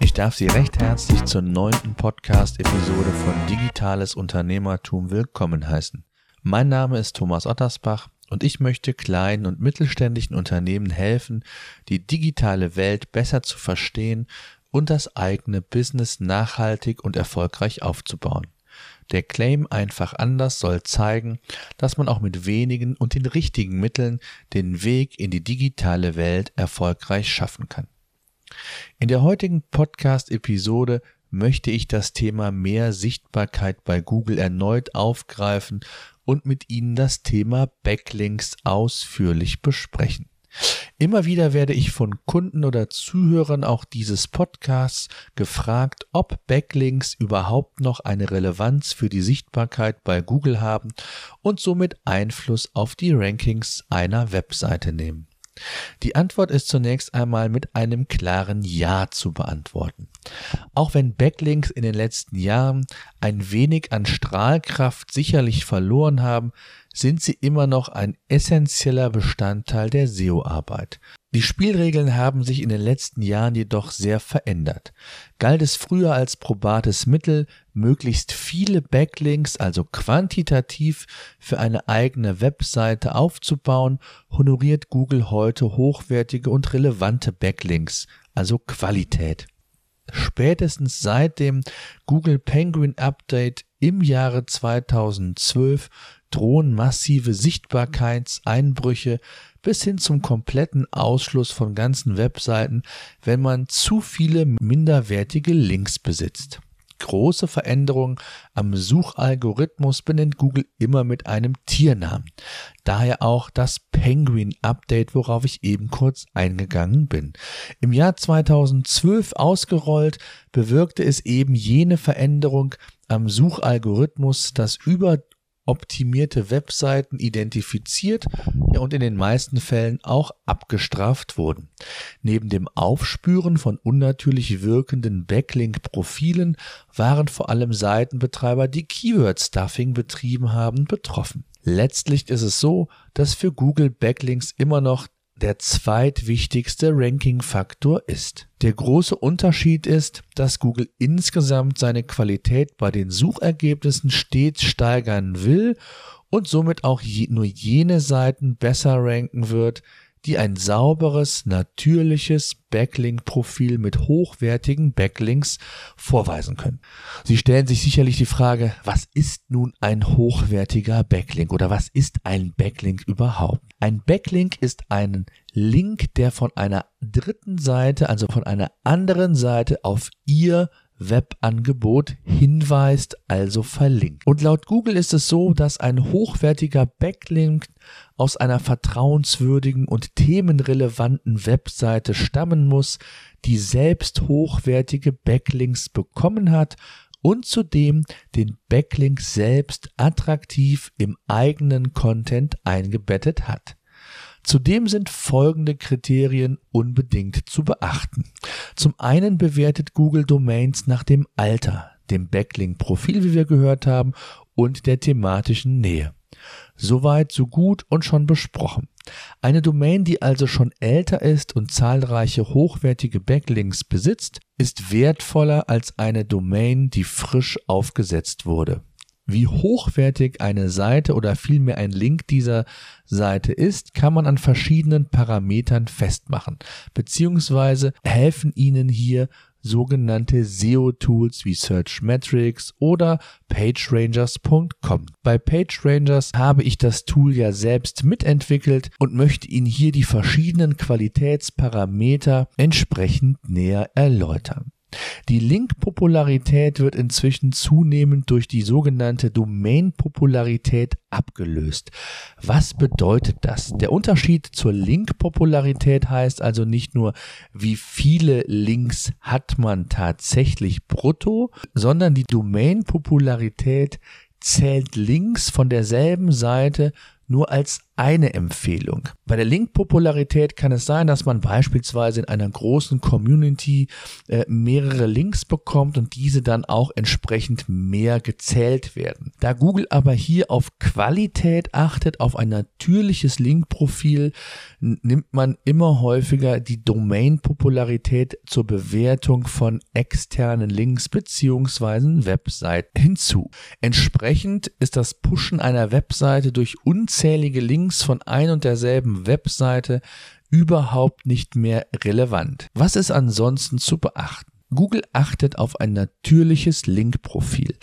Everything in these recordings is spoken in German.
Ich darf Sie recht herzlich zur neunten Podcast-Episode von Digitales Unternehmertum willkommen heißen. Mein Name ist Thomas Ottersbach und ich möchte kleinen und mittelständischen Unternehmen helfen, die digitale Welt besser zu verstehen und das eigene Business nachhaltig und erfolgreich aufzubauen. Der Claim einfach anders soll zeigen, dass man auch mit wenigen und den richtigen Mitteln den Weg in die digitale Welt erfolgreich schaffen kann. In der heutigen Podcast-Episode möchte ich das Thema mehr Sichtbarkeit bei Google erneut aufgreifen und mit Ihnen das Thema Backlinks ausführlich besprechen. Immer wieder werde ich von Kunden oder Zuhörern auch dieses Podcasts gefragt, ob Backlinks überhaupt noch eine Relevanz für die Sichtbarkeit bei Google haben und somit Einfluss auf die Rankings einer Webseite nehmen. Die Antwort ist zunächst einmal mit einem klaren Ja zu beantworten. Auch wenn Backlinks in den letzten Jahren ein wenig an Strahlkraft sicherlich verloren haben, sind sie immer noch ein essentieller Bestandteil der SEO-Arbeit. Die Spielregeln haben sich in den letzten Jahren jedoch sehr verändert. Galt es früher als probates Mittel, möglichst viele Backlinks, also quantitativ, für eine eigene Webseite aufzubauen, honoriert Google heute hochwertige und relevante Backlinks, also Qualität. Spätestens seit dem Google Penguin Update im Jahre 2012 drohen massive Sichtbarkeitseinbrüche bis hin zum kompletten Ausschluss von ganzen Webseiten, wenn man zu viele minderwertige Links besitzt. Große Veränderungen am Suchalgorithmus benennt Google immer mit einem Tiernamen. Daher auch das Penguin Update, worauf ich eben kurz eingegangen bin. Im Jahr 2012 ausgerollt, bewirkte es eben jene Veränderung am Suchalgorithmus, dass über optimierte Webseiten identifiziert ja, und in den meisten Fällen auch abgestraft wurden. Neben dem Aufspüren von unnatürlich wirkenden Backlink-Profilen waren vor allem Seitenbetreiber, die Keyword-Stuffing betrieben haben, betroffen. Letztlich ist es so, dass für Google Backlinks immer noch der zweitwichtigste Ranking-Faktor ist. Der große Unterschied ist, dass Google insgesamt seine Qualität bei den Suchergebnissen stets steigern will und somit auch je, nur jene Seiten besser ranken wird, die ein sauberes, natürliches Backlink-Profil mit hochwertigen Backlinks vorweisen können. Sie stellen sich sicherlich die Frage, was ist nun ein hochwertiger Backlink oder was ist ein Backlink überhaupt? Ein Backlink ist ein Link, der von einer dritten Seite, also von einer anderen Seite auf Ihr Webangebot hinweist, also verlinkt. Und laut Google ist es so, dass ein hochwertiger Backlink aus einer vertrauenswürdigen und themenrelevanten Webseite stammen muss, die selbst hochwertige Backlinks bekommen hat und zudem den Backlink selbst attraktiv im eigenen Content eingebettet hat. Zudem sind folgende Kriterien unbedingt zu beachten. Zum einen bewertet Google Domains nach dem Alter, dem Backlink-Profil, wie wir gehört haben, und der thematischen Nähe. Soweit, so gut und schon besprochen. Eine Domain, die also schon älter ist und zahlreiche hochwertige Backlinks besitzt, ist wertvoller als eine Domain, die frisch aufgesetzt wurde. Wie hochwertig eine Seite oder vielmehr ein Link dieser Seite ist, kann man an verschiedenen Parametern festmachen, beziehungsweise helfen Ihnen hier sogenannte SEO-Tools wie Searchmetrics oder PageRangers.com. Bei PageRangers habe ich das Tool ja selbst mitentwickelt und möchte Ihnen hier die verschiedenen Qualitätsparameter entsprechend näher erläutern. Die Link-Popularität wird inzwischen zunehmend durch die sogenannte Domain-Popularität abgelöst. Was bedeutet das? Der Unterschied zur Link-Popularität heißt also nicht nur, wie viele Links hat man tatsächlich brutto, sondern die Domain-Popularität zählt Links von derselben Seite nur als eine Empfehlung. Bei der Link-Popularität kann es sein, dass man beispielsweise in einer großen Community äh, mehrere Links bekommt und diese dann auch entsprechend mehr gezählt werden. Da Google aber hier auf Qualität achtet, auf ein natürliches Link-Profil, nimmt man immer häufiger die Domain-Popularität zur Bewertung von externen Links beziehungsweise Webseiten hinzu. Entsprechend ist das Pushen einer Webseite durch unzählige Links von ein und derselben Webseite überhaupt nicht mehr relevant. Was ist ansonsten zu beachten? Google achtet auf ein natürliches Link-Profil.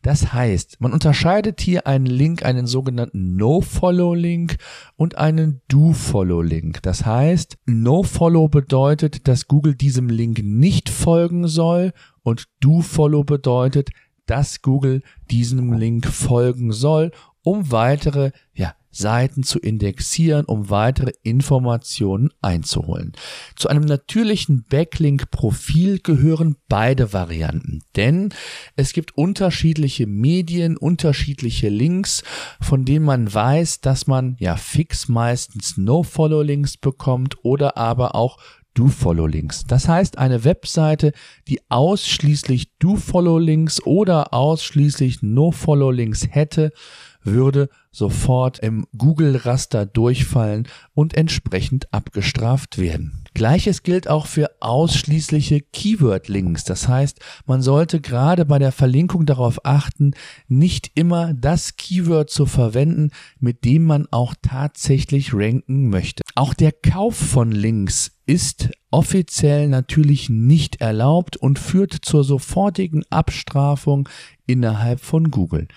Das heißt, man unterscheidet hier einen Link, einen sogenannten No-Follow-Link und einen Do-Follow-Link. Das heißt, No-Follow bedeutet, dass Google diesem Link nicht folgen soll und Do-Follow bedeutet, dass Google diesem Link folgen soll, um weitere ja, Seiten zu indexieren, um weitere Informationen einzuholen. Zu einem natürlichen Backlink-Profil gehören beide Varianten, denn es gibt unterschiedliche Medien, unterschiedliche Links, von denen man weiß, dass man ja fix meistens No-Follow-Links bekommt oder aber auch Do-Follow-Links. Das heißt, eine Webseite, die ausschließlich Do-Follow-Links oder ausschließlich No-Follow-Links hätte, würde sofort im Google-Raster durchfallen und entsprechend abgestraft werden. Gleiches gilt auch für ausschließliche Keyword-Links. Das heißt, man sollte gerade bei der Verlinkung darauf achten, nicht immer das Keyword zu verwenden, mit dem man auch tatsächlich ranken möchte. Auch der Kauf von Links ist offiziell natürlich nicht erlaubt und führt zur sofortigen Abstrafung innerhalb von Google.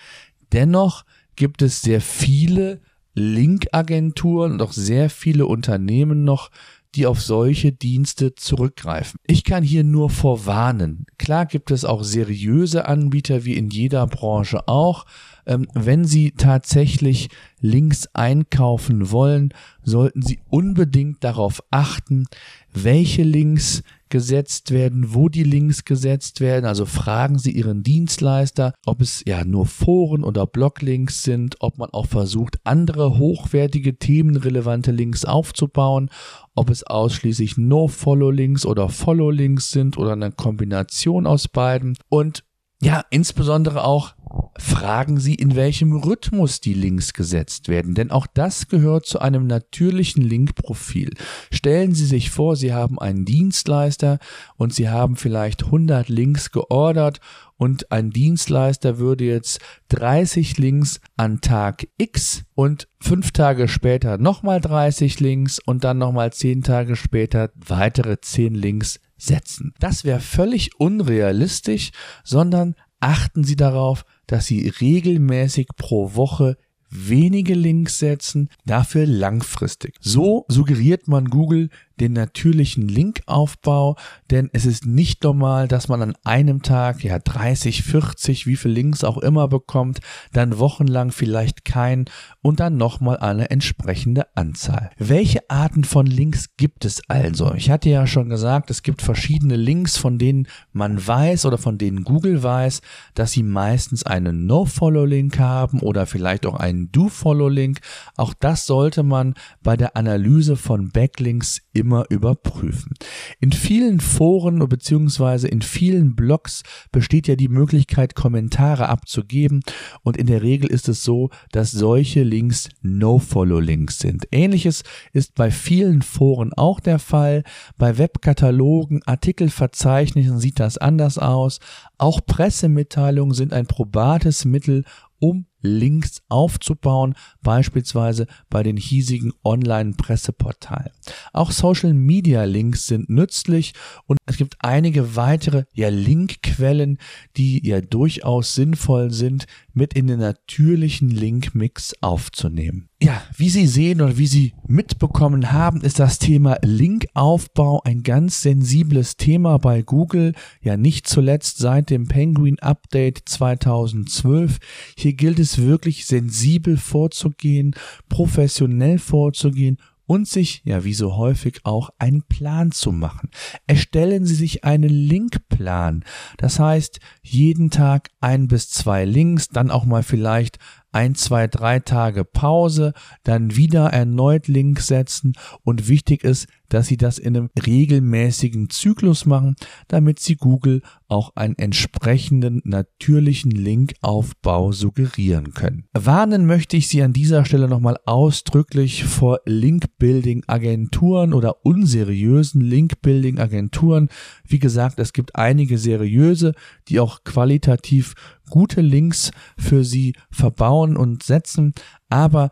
Dennoch gibt es sehr viele Linkagenturen und auch sehr viele Unternehmen noch, die auf solche Dienste zurückgreifen. Ich kann hier nur vorwarnen. Klar gibt es auch seriöse Anbieter wie in jeder Branche auch. Ähm, wenn Sie tatsächlich Links einkaufen wollen, sollten Sie unbedingt darauf achten, welche Links gesetzt werden, wo die Links gesetzt werden. Also fragen Sie Ihren Dienstleister, ob es ja nur Foren oder Bloglinks sind, ob man auch versucht, andere hochwertige themenrelevante Links aufzubauen, ob es ausschließlich No-Follow-Links oder Follow-Links sind oder eine Kombination aus beiden. Und ja, insbesondere auch fragen Sie, in welchem Rhythmus die Links gesetzt werden, denn auch das gehört zu einem natürlichen Linkprofil. Stellen Sie sich vor, Sie haben einen Dienstleister und Sie haben vielleicht 100 Links geordert und ein Dienstleister würde jetzt 30 Links an Tag X und fünf Tage später nochmal 30 Links und dann nochmal zehn Tage später weitere 10 Links setzen. Das wäre völlig unrealistisch, sondern achten Sie darauf, dass Sie regelmäßig pro Woche wenige Links setzen, dafür langfristig. So suggeriert man Google den natürlichen Linkaufbau, denn es ist nicht normal, dass man an einem Tag ja 30, 40, wie viele Links auch immer bekommt, dann wochenlang vielleicht kein und dann nochmal eine entsprechende Anzahl. Welche Arten von Links gibt es also? Ich hatte ja schon gesagt, es gibt verschiedene Links, von denen man weiß oder von denen Google weiß, dass sie meistens einen No-Follow-Link haben oder vielleicht auch einen Do-Follow-Link. Auch das sollte man bei der Analyse von Backlinks immer überprüfen. In vielen Foren bzw. in vielen Blogs besteht ja die Möglichkeit, Kommentare abzugeben und in der Regel ist es so, dass solche Links No-Follow-Links sind. Ähnliches ist bei vielen Foren auch der Fall. Bei Webkatalogen, Artikelverzeichnissen sieht das anders aus. Auch Pressemitteilungen sind ein probates Mittel, um Links aufzubauen, beispielsweise bei den hiesigen Online-Presseportalen. Auch Social-Media-Links sind nützlich und es gibt einige weitere ja, Linkquellen, die ja durchaus sinnvoll sind, mit in den natürlichen Link-Mix aufzunehmen. Ja, wie Sie sehen oder wie Sie mitbekommen haben, ist das Thema Linkaufbau ein ganz sensibles Thema bei Google. Ja, nicht zuletzt seit dem Penguin Update 2012. Hier gilt es wirklich sensibel vorzugehen, professionell vorzugehen und sich, ja wie so häufig auch, einen Plan zu machen. Erstellen Sie sich einen Linkplan. Das heißt, jeden Tag ein bis zwei Links, dann auch mal vielleicht ein, zwei, drei Tage Pause, dann wieder erneut Links setzen und wichtig ist, dass Sie das in einem regelmäßigen Zyklus machen, damit Sie Google auch einen entsprechenden natürlichen Linkaufbau suggerieren können. Warnen möchte ich Sie an dieser Stelle nochmal ausdrücklich vor Link-Building-Agenturen oder unseriösen Link-Building-Agenturen. Wie gesagt, es gibt einige seriöse, die auch qualitativ gute Links für Sie verbauen und setzen, aber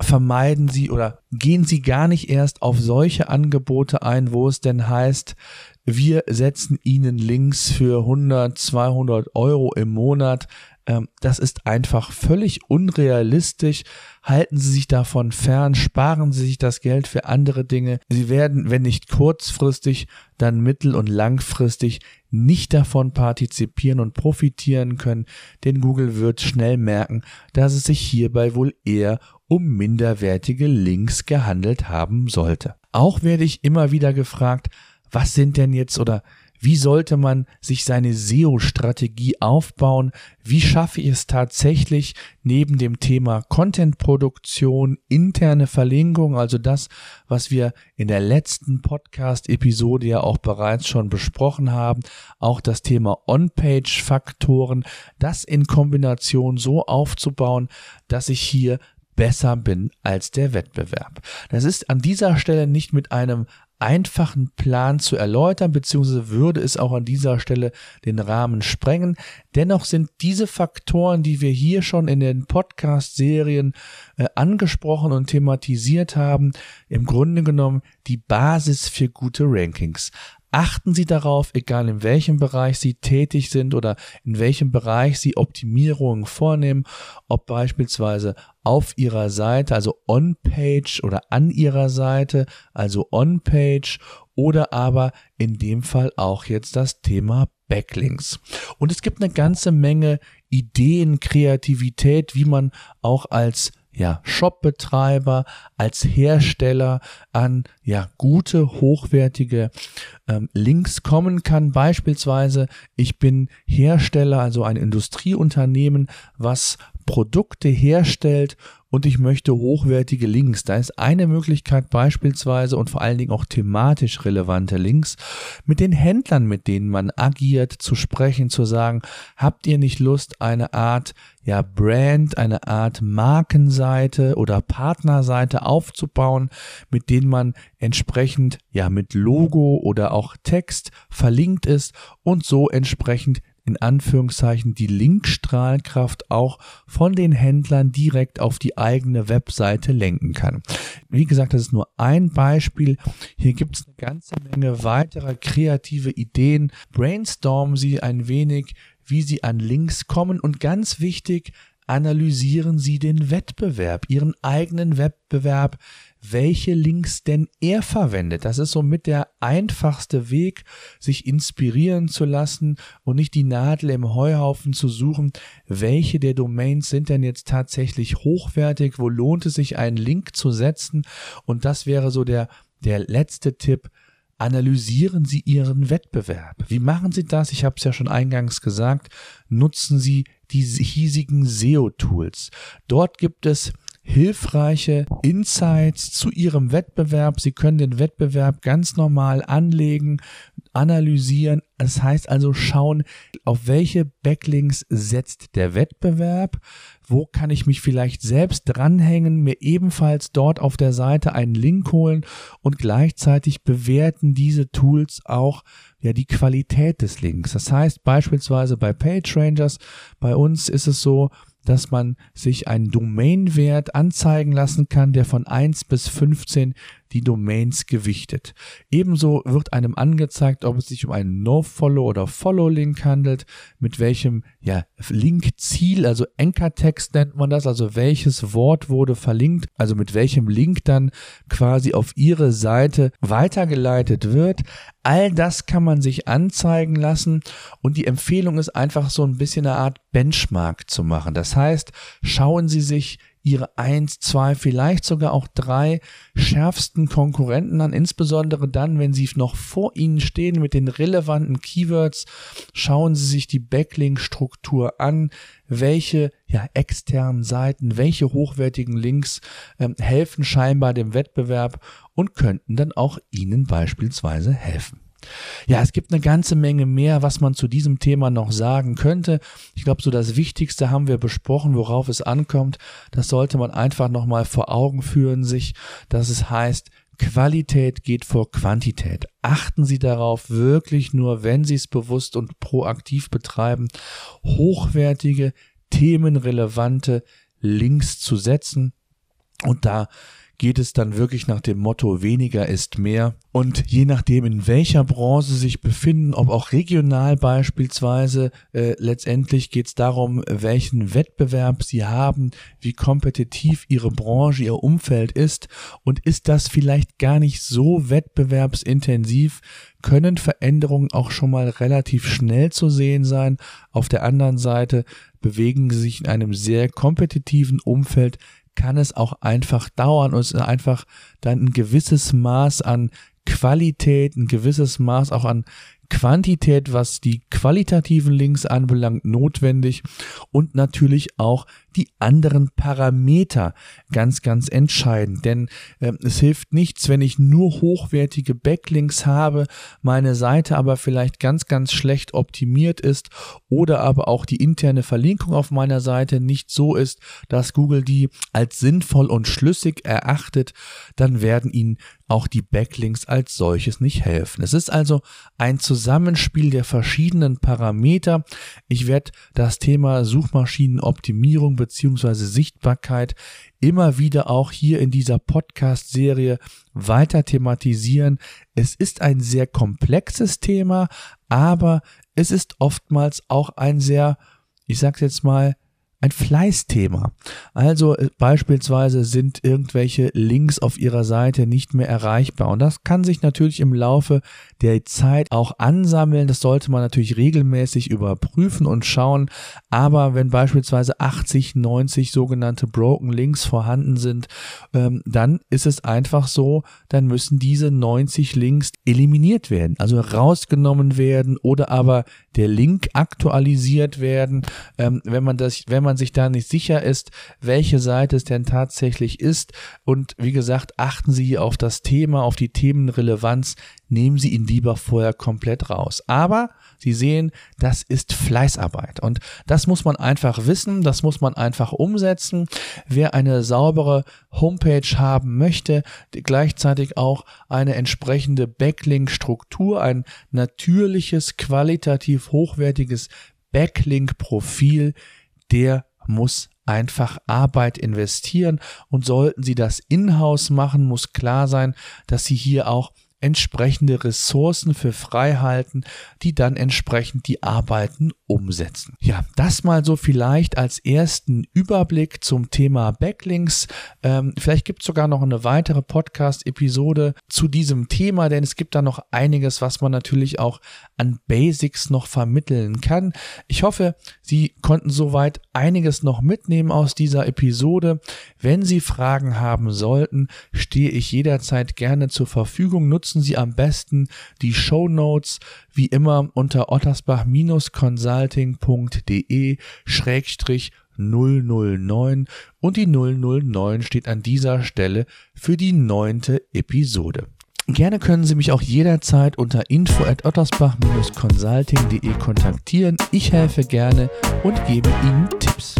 vermeiden Sie oder gehen Sie gar nicht erst auf solche Angebote ein, wo es denn heißt, wir setzen Ihnen Links für 100, 200 Euro im Monat. Ähm, das ist einfach völlig unrealistisch. Halten Sie sich davon fern, sparen Sie sich das Geld für andere Dinge. Sie werden, wenn nicht kurzfristig, dann mittel- und langfristig nicht davon partizipieren und profitieren können, denn Google wird schnell merken, dass es sich hierbei wohl eher um minderwertige Links gehandelt haben sollte. Auch werde ich immer wieder gefragt, was sind denn jetzt oder wie sollte man sich seine SEO-Strategie aufbauen? Wie schaffe ich es tatsächlich neben dem Thema Content-Produktion, interne Verlinkung, also das, was wir in der letzten Podcast-Episode ja auch bereits schon besprochen haben, auch das Thema On-Page-Faktoren, das in Kombination so aufzubauen, dass ich hier besser bin als der Wettbewerb. Das ist an dieser Stelle nicht mit einem einfachen Plan zu erläutern, beziehungsweise würde es auch an dieser Stelle den Rahmen sprengen. Dennoch sind diese Faktoren, die wir hier schon in den Podcast-Serien äh, angesprochen und thematisiert haben, im Grunde genommen die Basis für gute Rankings. Achten Sie darauf, egal in welchem Bereich Sie tätig sind oder in welchem Bereich Sie Optimierungen vornehmen, ob beispielsweise auf Ihrer Seite, also on-page oder an Ihrer Seite, also on-page oder aber in dem Fall auch jetzt das Thema Backlinks. Und es gibt eine ganze Menge Ideen, Kreativität, wie man auch als ja, Shopbetreiber, als Hersteller an ja, gute, hochwertige ähm, Links kommen kann. Beispielsweise, ich bin Hersteller, also ein Industrieunternehmen, was Produkte herstellt und ich möchte hochwertige Links. Da ist eine Möglichkeit beispielsweise und vor allen Dingen auch thematisch relevante Links mit den Händlern, mit denen man agiert, zu sprechen, zu sagen, habt ihr nicht Lust, eine Art ja Brand, eine Art Markenseite oder Partnerseite aufzubauen, mit denen man entsprechend ja mit Logo oder auch Text verlinkt ist und so entsprechend in Anführungszeichen die Linkstrahlkraft auch von den Händlern direkt auf die eigene Webseite lenken kann. Wie gesagt, das ist nur ein Beispiel. Hier gibt es eine ganze Menge weiterer kreative Ideen. Brainstormen Sie ein wenig, wie Sie an Links kommen und ganz wichtig, analysieren Sie den Wettbewerb, Ihren eigenen Wettbewerb, welche Links denn er verwendet. Das ist somit der einfachste Weg, sich inspirieren zu lassen und nicht die Nadel im Heuhaufen zu suchen, welche der Domains sind denn jetzt tatsächlich hochwertig, wo lohnt es sich einen Link zu setzen und das wäre so der, der letzte Tipp, analysieren Sie Ihren Wettbewerb. Wie machen Sie das? Ich habe es ja schon eingangs gesagt. Nutzen Sie die hiesigen SEO-Tools. Dort gibt es hilfreiche Insights zu Ihrem Wettbewerb. Sie können den Wettbewerb ganz normal anlegen, analysieren. Das heißt also schauen, auf welche Backlinks setzt der Wettbewerb, wo kann ich mich vielleicht selbst dranhängen, mir ebenfalls dort auf der Seite einen Link holen und gleichzeitig bewerten diese Tools auch ja die Qualität des Links. Das heißt beispielsweise bei PageRangers, bei uns ist es so, dass man sich einen Domainwert anzeigen lassen kann, der von 1 bis 15 die Domains gewichtet. Ebenso wird einem angezeigt, ob es sich um einen No-Follow oder Follow-Link handelt, mit welchem ja, Link-Ziel, also Anchor-Text nennt man das, also welches Wort wurde verlinkt, also mit welchem Link dann quasi auf Ihre Seite weitergeleitet wird. All das kann man sich anzeigen lassen und die Empfehlung ist einfach so ein bisschen eine Art Benchmark zu machen. Das heißt, schauen Sie sich ihre eins, zwei, vielleicht sogar auch drei schärfsten Konkurrenten an, insbesondere dann, wenn sie noch vor ihnen stehen mit den relevanten Keywords. Schauen Sie sich die Backlink-Struktur an, welche ja, externen Seiten, welche hochwertigen Links ähm, helfen scheinbar dem Wettbewerb und könnten dann auch Ihnen beispielsweise helfen. Ja, es gibt eine ganze Menge mehr, was man zu diesem Thema noch sagen könnte. Ich glaube, so das Wichtigste haben wir besprochen, worauf es ankommt. Das sollte man einfach nochmal vor Augen führen, sich, dass es heißt, Qualität geht vor Quantität. Achten Sie darauf, wirklich nur, wenn Sie es bewusst und proaktiv betreiben, hochwertige, themenrelevante Links zu setzen. Und da geht es dann wirklich nach dem Motto weniger ist mehr. Und je nachdem, in welcher Branche sich befinden, ob auch regional beispielsweise, äh, letztendlich geht es darum, welchen Wettbewerb sie haben, wie kompetitiv ihre Branche, ihr Umfeld ist und ist das vielleicht gar nicht so wettbewerbsintensiv, können Veränderungen auch schon mal relativ schnell zu sehen sein. Auf der anderen Seite bewegen sie sich in einem sehr kompetitiven Umfeld, kann es auch einfach dauern und es ist einfach dann ein gewisses Maß an Qualität, ein gewisses Maß auch an Quantität, was die qualitativen Links anbelangt, notwendig und natürlich auch die anderen Parameter ganz, ganz entscheidend. Denn äh, es hilft nichts, wenn ich nur hochwertige Backlinks habe, meine Seite aber vielleicht ganz, ganz schlecht optimiert ist oder aber auch die interne Verlinkung auf meiner Seite nicht so ist, dass Google die als sinnvoll und schlüssig erachtet, dann werden Ihnen auch die Backlinks als solches nicht helfen. Es ist also ein Zusammenspiel der verschiedenen Parameter. Ich werde das Thema Suchmaschinenoptimierung beziehungsweise Sichtbarkeit immer wieder auch hier in dieser Podcast-Serie weiter thematisieren. Es ist ein sehr komplexes Thema, aber es ist oftmals auch ein sehr, ich sag's jetzt mal, ein Fleißthema. Also äh, beispielsweise sind irgendwelche Links auf ihrer Seite nicht mehr erreichbar und das kann sich natürlich im Laufe der Zeit auch ansammeln. Das sollte man natürlich regelmäßig überprüfen und schauen. Aber wenn beispielsweise 80, 90 sogenannte Broken Links vorhanden sind, ähm, dann ist es einfach so, dann müssen diese 90 Links eliminiert werden, also rausgenommen werden oder aber der Link aktualisiert werden. Ähm, wenn man das, wenn man man sich da nicht sicher ist, welche Seite es denn tatsächlich ist. Und wie gesagt, achten Sie auf das Thema, auf die Themenrelevanz, nehmen Sie ihn lieber vorher komplett raus. Aber Sie sehen, das ist Fleißarbeit. Und das muss man einfach wissen, das muss man einfach umsetzen. Wer eine saubere Homepage haben möchte, gleichzeitig auch eine entsprechende Backlink-Struktur, ein natürliches, qualitativ hochwertiges Backlink-Profil, der muss einfach Arbeit investieren. Und sollten Sie das in-house machen, muss klar sein, dass Sie hier auch entsprechende Ressourcen für frei halten, die dann entsprechend die Arbeiten umsetzen. Ja, das mal so vielleicht als ersten Überblick zum Thema Backlinks. Ähm, vielleicht gibt es sogar noch eine weitere Podcast-Episode zu diesem Thema, denn es gibt da noch einiges, was man natürlich auch an Basics noch vermitteln kann. Ich hoffe, Sie konnten soweit einiges noch mitnehmen aus dieser Episode. Wenn Sie Fragen haben sollten, stehe ich jederzeit gerne zur Verfügung. Nutzen nutzen Sie am besten die Show Notes wie immer unter ottersbach-consulting.de schrägstrich 009 und die 009 steht an dieser Stelle für die neunte Episode. Gerne können Sie mich auch jederzeit unter info at ottersbach-consulting.de kontaktieren. Ich helfe gerne und gebe Ihnen Tipps.